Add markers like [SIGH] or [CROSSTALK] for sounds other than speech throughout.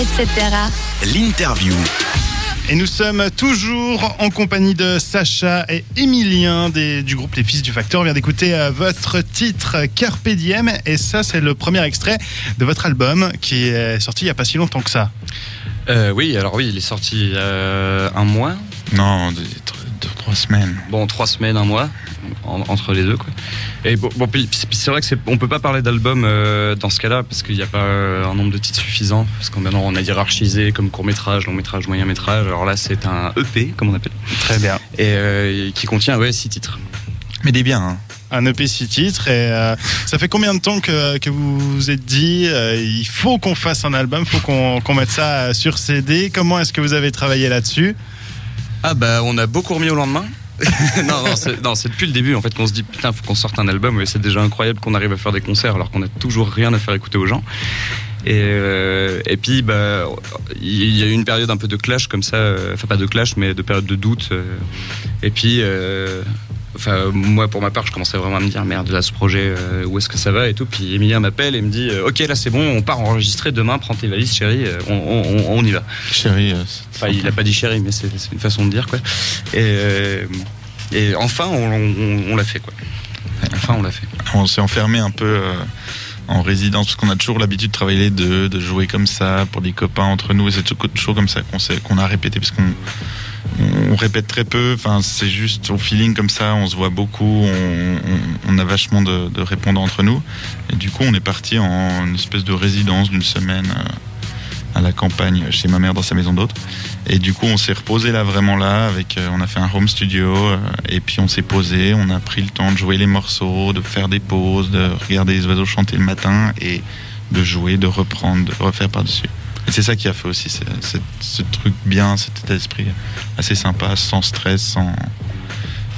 etc. L'interview. Et nous sommes toujours en compagnie de Sacha et Emilien des- du groupe Les Fils du Facteur. On vient d'écouter euh, votre titre Carpe Diem et ça c'est le premier extrait de votre album qui est sorti il n'y a pas si longtemps que ça. Euh, oui, alors oui, il est sorti a un mois, Non, trois semaines. bon trois semaines, un mois en- entre les deux quoi. Et bon, bon, puis c'est c'est vrai que c'est, on peut pas parler d'album euh, dans ce cas-là parce qu'il n'y a pas euh, un nombre de titres suffisant parce qu'on maintenant on a hiérarchisé comme court métrage, long métrage, moyen métrage. Alors là c'est un EP comme on appelle Très bien. et euh, qui contient ouais six titres. Mais des biens, hein. Un EP six titres et euh, ça fait combien de temps que, que vous vous êtes dit euh, il faut qu'on fasse un album, il faut qu'on qu'on mette ça sur CD. Comment est-ce que vous avez travaillé là-dessus? Ah bah on a beaucoup remis au lendemain. [LAUGHS] non, non, c'est, depuis le début en fait qu'on se dit putain faut qu'on sorte un album et c'est déjà incroyable qu'on arrive à faire des concerts alors qu'on a toujours rien à faire écouter aux gens. Et, euh, et puis bah il y a eu une période un peu de clash comme ça, euh, enfin pas de clash mais de période de doute. euh, et puis euh, enfin moi pour ma part je commençais vraiment à me dire merde là ce projet euh, où est-ce que ça va et tout. Puis Emilien m'appelle et me dit euh, ok là c'est bon on part enregistrer demain prends tes valises chérie euh, on, on- on y va. Chérie, Enfin, il a pas dit chérie, mais c'est une façon de dire quoi. Et, et enfin, on, l'a fait quoi. Enfin, on l'a fait. on s'est enfermé un peu en résidence parce qu'on a toujours l'habitude de travailler les deux, de jouer comme ça pour des copains entre nous. Et c'est toujours comme ça qu'on qu'on a répété parce qu'on on répète très peu. Enfin, c'est juste au feeling comme ça. On se voit beaucoup. On a vachement de, de répondants entre nous. Et du coup, on est parti en une espèce de résidence d'une semaine. euh, à la campagne chez ma mère dans sa maison d'hôte. Et du coup on s'est reposé là vraiment là avec euh, on a fait un home studio euh, et puis on s'est posé on a pris le temps de jouer les morceaux de faire des pauses de regarder les oiseaux chanter le matin et de jouer de reprendre de refaire par dessus et c'est ça qui a fait aussi ce- ce truc bien cet état d'esprit assez sympa sans stress sans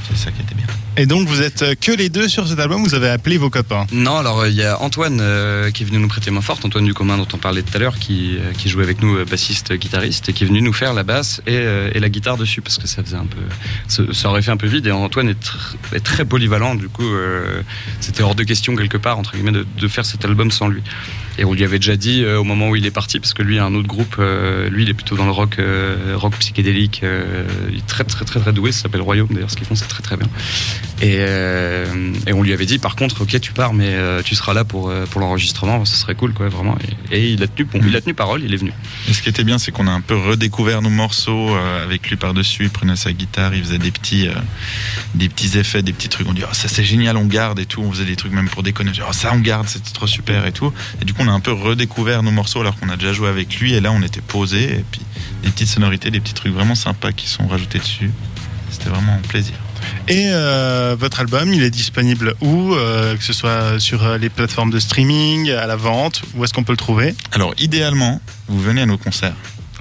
c'est ça qui était bien Et donc vous êtes euh, que les deux sur cet album, vous avez appelé vos copains. Non, alors euh, il y a Antoine euh, qui est venu nous prêter main forte, Antoine Ducommun dont on parlait tout à l'heure, qui, euh, qui jouait avec nous, euh, bassiste, guitariste, et qui est venu nous faire la basse et, et la guitare dessus parce que ça faisait un peu, ça, aurait fait un peu vide. Et Antoine est, tr- est très polyvalent, du coup c'était hors de question quelque part entre guillemets de, de faire cet album sans lui. Et on lui avait déjà dit au moment où il est parti, parce que lui a un autre groupe, lui il est plutôt dans le rock, rock psychédélique, il est très très très très doué, ça s'appelle Royaume d'ailleurs, ce qu'ils font c'est très très bien. Et, euh, et on lui avait dit par contre, ok tu pars, mais euh, tu seras là pour, euh, pour l'enregistrement, ça serait cool quoi, vraiment. Et, il, a tenu, il a tenu parole, il est venu. Et ce qui était bien, c'est qu'on a un peu redécouvert nos morceaux avec lui par-dessus. Il prenait sa guitare, il faisait des petits, des petits effets, des petits trucs. On dit, oh, ça c'est génial, on garde et tout. On faisait des trucs même pour déconner. On oh, ça on garde, c'est trop super et tout. Et du coup, on a un peu redécouvert nos morceaux alors qu'on a déjà joué avec lui. Et là, on était posé et puis des petites sonorités, des petits trucs vraiment sympas qui sont rajoutés dessus. C'était vraiment un plaisir. Et euh, votre album, il est disponible où euh, Que ce soit sur euh, les plateformes de streaming, à la vente, où est-ce qu'on peut le trouver? Alors, idéalement, vous venez à nos concerts.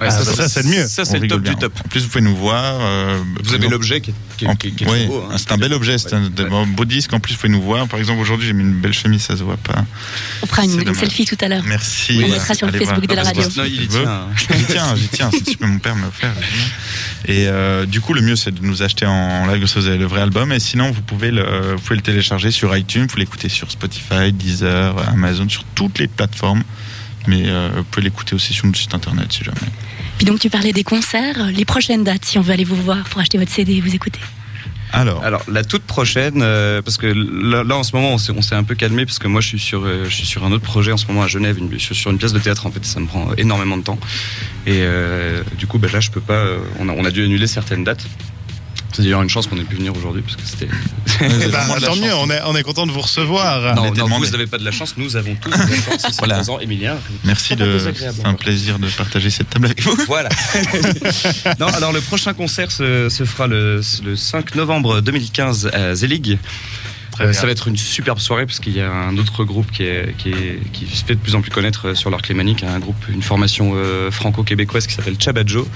Ah, ça, ça, c'est le mieux. Ça On c'est le top du top. En plus, vous pouvez nous voir. euh, Vous avez l'objet qui est, qui est- En- qui est- qui est oui, beau. hein. c'est un bel objet, c'est un, beau disque. En plus, vous pouvez nous voir. Par exemple, aujourd'hui, j'ai mis une belle chemise, ça se voit pas. On fera une, une selfie tout à l'heure. Merci. On Oui, mettra sur le Facebook voir. de la radio. Non, il y tient. J'y tiens, j'y tiens. Si tu peux, mon père me l'a offert. Et euh, du coup, le mieux, c'est de nous acheter en live si vous avez le vrai album. Et sinon, vous pouvez le, vous pouvez le télécharger sur iTunes, vous l'écoutez sur Spotify, Deezer, Amazon, sur toutes les plateformes. Mais euh, vous pouvez l'écouter aussi sur notre site internet si jamais. Puis donc tu parlais des concerts, les prochaines dates si on veut aller vous voir pour acheter votre CD et vous écouter. Alors, Alors la toute prochaine, euh, parce que là, là, en ce moment on s'est, un peu calmé parce que moi je suis sur, euh, je suis sur un autre projet en ce moment à Genève, une, je suis sur une pièce de théâtre en fait, ça me prend énormément de temps et euh, du coup bah, là je peux pas, euh, on, a, on a dû annuler certaines dates. C'est d'ailleurs une chance qu'on ait pu venir aujourd'hui parce que c'était. La tant mieux, on est, on est content de vous recevoir. Non, non, vous n'avez pas de la chance, nous avons tous de la chance. Ici Voilà. présent, Emilien. merci de. C'est un plaisir de partager cette table avec vous. Voilà. [LAUGHS] non, alors le prochain concert se, se fera le, le 5 novembre 2015 à Zelig. Euh, ça va être une superbe soirée parce qu'il y a un autre groupe qui, est, qui, est- qui se fait de plus en plus connaître euh, sur l'arc lémanique, un groupe, une formation euh, franco-québécoise qui s'appelle Chabadjo.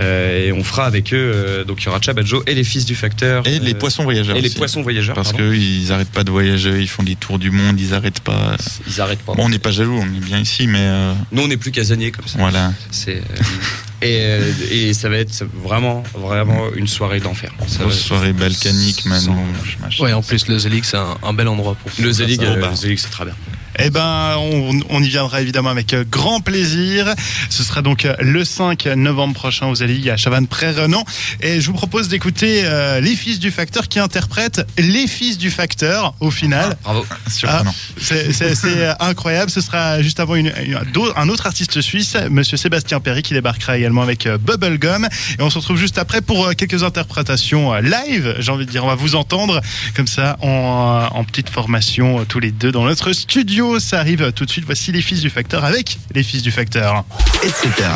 Euh, et on fera avec eux, euh, donc il y aura Chabadjo et les fils du facteur. Et les euh, poissons voyageurs. Et les aussi. poissons voyageurs. Parce qu'ils n'arrêtent pas de voyager, ils font des tours du monde, ils n'arrêtent pas. Ils arrêtent pas. Bon, on n'est pas jaloux, on est bien ici, mais euh, Nous, on n'est plus casaniers comme ça. voilà. C'est, euh, et, et ça va être vraiment, vraiment une soirée d'enfer. Va- soirée balkanique, machin. Ouais, en plus, le Zelig, c'est un, un bel endroit pour Zelig, euh, le Zelig, c'est très bien. Eh ben, on, on y viendra évidemment avec euh, grand plaisir. Ce sera donc euh, le 5 novembre prochain aux Alliés à Chavannes-Pré-Renan. Et je vous propose d'écouter euh, les fils du facteur qui interprètent les fils du facteur au final. Bravo. Surprenant. C'est incroyable. Ce sera juste avant une- une- d'au- un autre artiste suisse, Monsieur Sébastien Perry, qui débarquera également avec Bubblegum. Et on se retrouve juste après pour quelques interprétations live. J'ai envie de dire, on va vous entendre comme ça en, en petite formation tous les deux dans notre studio. Ça arrive tout de suite. Voici les fils du facteur avec les fils du facteur. etc.